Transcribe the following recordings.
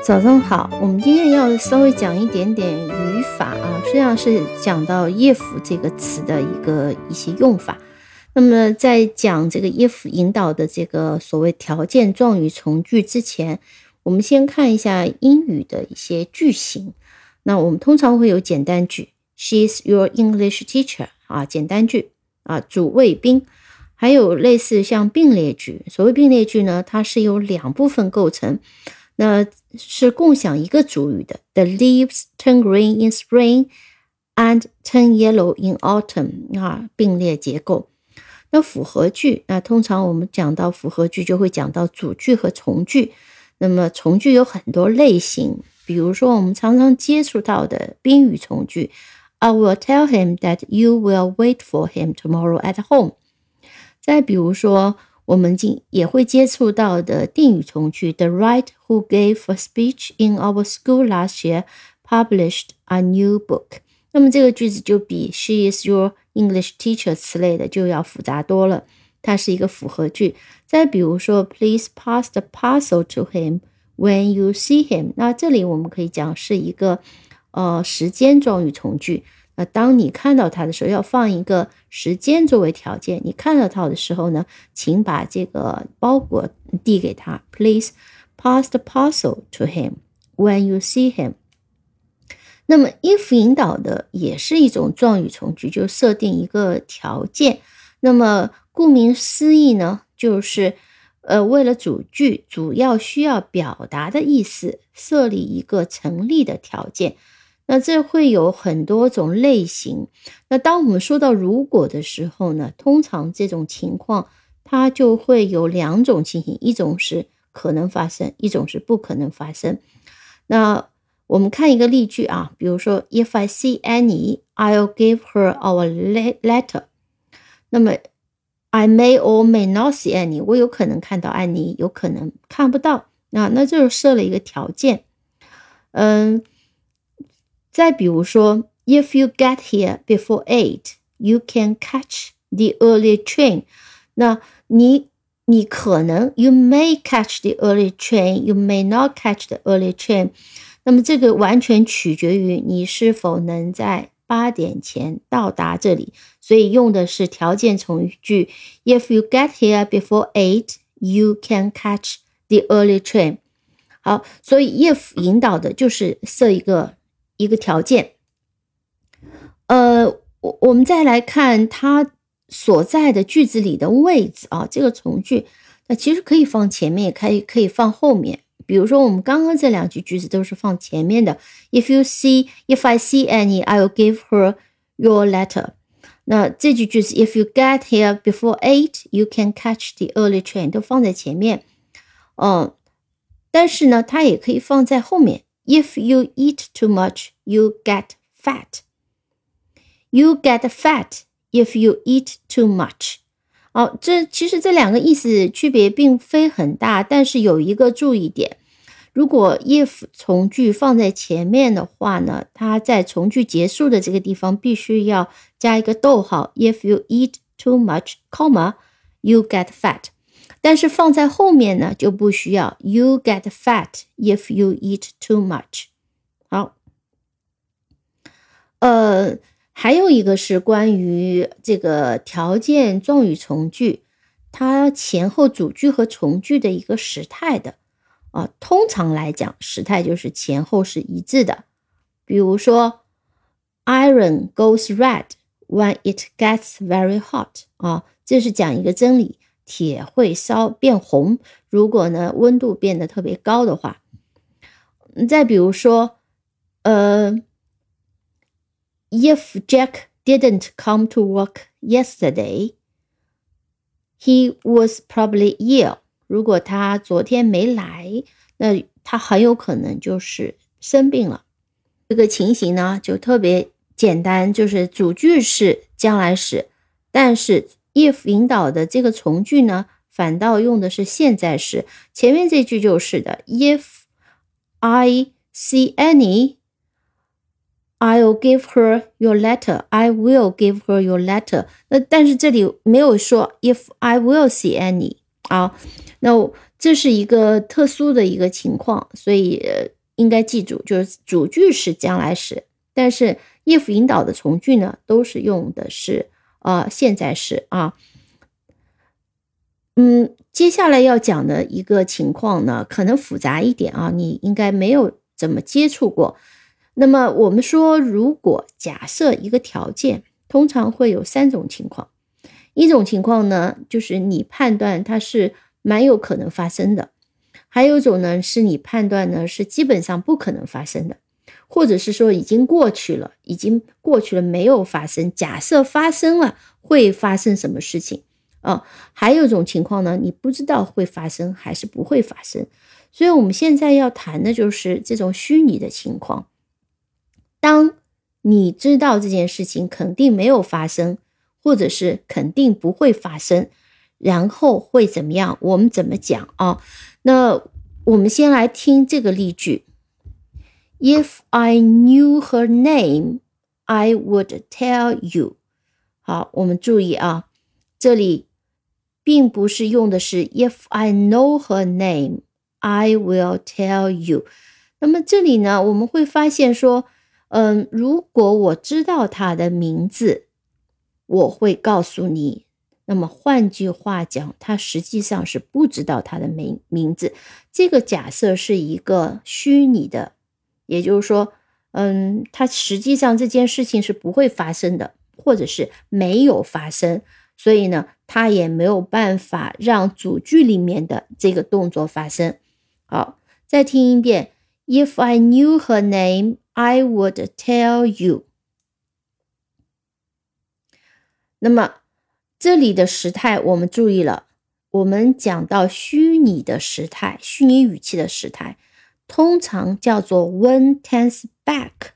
早上好。我们今天要稍微讲一点点语法啊，实际上是讲到 if 这个词的一个一些用法。那么在讲这个 if 引导的这个所谓条件状语从句之前，我们先看一下英语的一些句型。那我们通常会有简单句，She's your English teacher 啊，简单句啊，主谓宾。还有类似像并列句，所谓并列句呢，它是由两部分构成。那是共享一个主语的。The leaves turn green in spring and turn yellow in autumn 啊，并列结构。那复合句，那通常我们讲到复合句，就会讲到主句和从句。那么从句有很多类型，比如说我们常常接触到的宾语从句，I will tell him that you will wait for him tomorrow at home。再比如说。我们今也会接触到的定语从句，The writer who gave a speech in our school last year published a new book。那么这个句子就比 She is your English teacher 此类的就要复杂多了，它是一个复合句。再比如说，Please pass the parcel to him when you see him。那这里我们可以讲是一个呃时间状语从句。 那当你看到它的时候，要放一个时间作为条件。你看到它的时候呢，请把这个包裹递给他。Please pass the parcel to him when you see him。那么，if 引导的也是一种状语从句，就设定一个条件。那么，顾名思义呢，就是呃，为了主句主要需要表达的意思，设立一个成立的条件。那这会有很多种类型。那当我们说到如果的时候呢，通常这种情况它就会有两种情形，一种是可能发生，一种是不可能发生。那我们看一个例句啊，比如说，If I see Annie, I'll give her our letter。那么，I may or may not see Annie，我有可能看到安妮，有可能看不到。那那就设了一个条件，嗯。再比如说，If you get here before eight, you can catch the early train。那你你可能，you may catch the early train, you may not catch the early train。那么这个完全取决于你是否能在八点前到达这里。所以用的是条件从句，If you get here before eight, you can catch the early train。好，所以 if 引导的就是设一个。 一个条件，呃，我我们再来看它所在的句子里的位置啊，这个从句，那其实可以放前面，也可以可以放后面。比如说，我们刚刚这两句句子都是放前面的。If you see, if I see Annie, I will give her your letter。那这句句子，If you get here before eight, you can catch the early train，都放在前面。嗯，但是呢，它也可以放在后面。If you eat too much, you get fat. You get fat if you eat too much. 好，这其实这两个意思区别并非很大，但是有一个注意点：如果 if 从句放在前面的话呢，它在从句结束的这个地方必须要加一个逗号。If you eat too much, comma, you get fat. 但是放在后面呢就不需要。You get fat if you eat too much。好，呃，还有一个是关于这个条件状语从句，它前后主句和从句的一个时态的啊。通常来讲，时态就是前后是一致的。比如说，Iron goes red when it gets very hot。啊，这是讲一个真理。铁会烧变红，如果呢温度变得特别高的话。再比如说，呃，If Jack didn't come to work yesterday, he was probably ill。如果他昨天没来，那他很有可能就是生病了。这个情形呢就特别简单，就是主句是将来时，但是。if 引导的这个从句呢反倒用的是现在时。前面这句就是的 if i see any i ll give her your letter i will give her your letter 那但是这里没有说 if i will see any 啊那这是一个特殊的一个情况所以应该记住就是主句是将来时但是 if 引导的从句呢都是用的是呃现在时啊。嗯，接下来要讲的一个情况呢，可能复杂一点啊，你应该没有怎么接触过。那么我们说，如果假设一个条件，通常会有三种情况。一种情况呢，就是你判断它是蛮有可能发生的；还有一种呢，是你判断呢是基本上不可能发生的，或者是说已经过去了，已经过去了没有发生。假设发生了，会发生什么事情？啊，还有一种情况呢，你不知道会发生还是不会发生，所以我们现在要谈的就是这种虚拟的情况。当你知道这件事情肯定没有发生，或者是肯定不会发生，然后会怎么样？我们怎么讲啊？那我们先来听这个例句：If I knew her name, I would tell you。好，我们注意啊，这里。并不是用的是 If I know her name, I will tell you。那么这里呢，我们会发现说，嗯，如果我知道她的名字，我会告诉你。那么换句话讲，他实际上是不知道他的名名字。这个假设是一个虚拟的，也就是说，嗯，他实际上这件事情是不会发生的，或者是没有发生。所以呢，他也没有办法让主句里面的这个动作发生。好，再听一遍：If I knew her name, I would tell you。那么这里的时态我们注意了，我们讲到虚拟的时态、虚拟语气的时态，通常叫做 when tense back。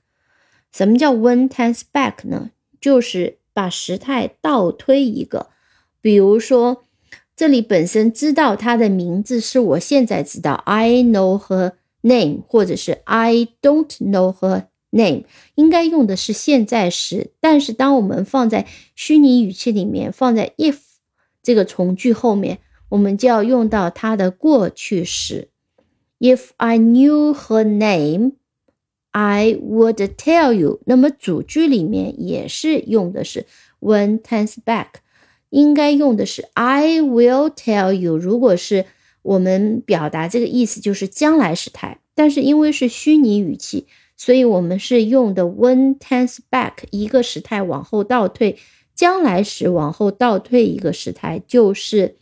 什么叫 when tense back 呢？就是把时态倒推一个，比如说，这里本身知道她的名字是我现在知道，I know her name，或者是 I don't know her name，应该用的是现在时。但是当我们放在虚拟语气里面，放在 if 这个从句后面，我们就要用到它的过去时。If I knew her name。I would tell you。那么主句里面也是用的是 when tense back，应该用的是 I will tell you。如果是我们表达这个意思，就是将来时态。但是因为是虚拟语气，所以我们是用的 when tense back，一个时态往后倒退，将来时往后倒退一个时态，就是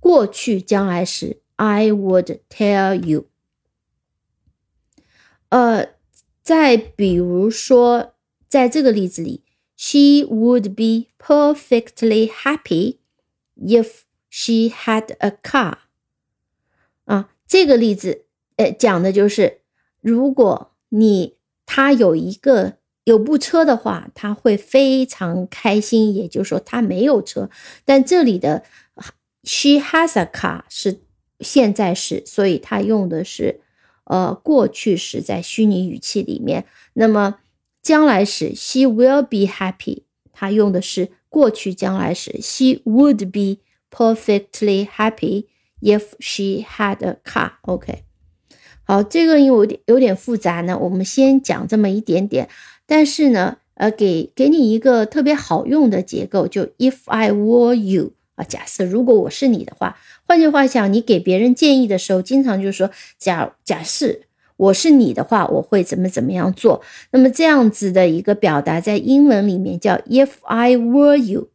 过去将来时 I would tell you。呃。再比如说，在这个例子里，She would be perfectly happy if she had a car。啊，这个例子，呃，讲的就是如果你他有一个有部车的话，他会非常开心。也就是说，他没有车，但这里的 She has a car 是现在时，所以他用的是。呃，过去时在虚拟语气里面，那么将来时 she will be happy，它用的是过去将来时 she would be perfectly happy if she had a car。OK，好，这个因为有点有点复杂呢，我们先讲这么一点点。但是呢，呃，给给你一个特别好用的结构，就 if I were you。啊，假设如果我是你的话，换句话讲，你给别人建议的时候，经常就是说，假假设我是你的话，我会怎么怎么样做。那么这样子的一个表达，在英文里面叫 If I were you。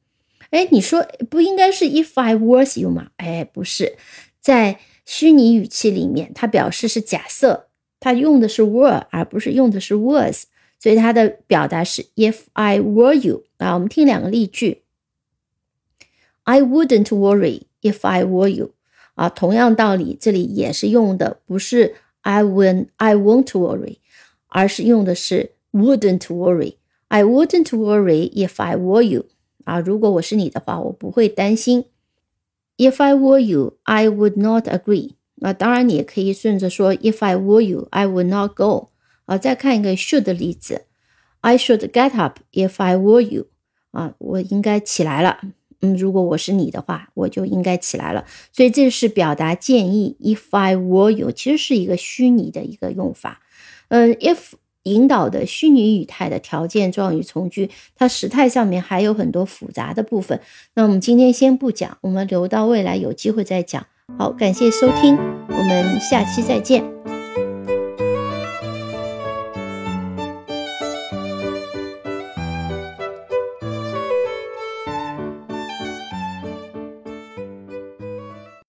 哎，你说不应该是 If I was you 吗？哎，不是，在虚拟语气里面，它表示是假设，它用的是 were，而不是用的是 was，所以它的表达是 If I were you。啊，我们听两个例句。I wouldn't worry if I were you，啊，同样道理，这里也是用的不是 I will I won't worry，而是用的是 wouldn't worry。I wouldn't worry if I were you，啊，如果我是你的话，我不会担心。If I were you, I would not agree。啊，当然你也可以顺着说 If I were you, I would not go。啊，再看一个 should 的例子，I should get up if I were you。啊，我应该起来了。 嗯，如果我是你的话，我就应该起来了。所以这是表达建议，if I were you，其实是一个虚拟的一个用法。嗯，if 引导的虚拟语态的条件状语从句，它时态上面还有很多复杂的部分。那我们今天先不讲，我们留到未来有机会再讲。好，感谢收听，我们下期再见。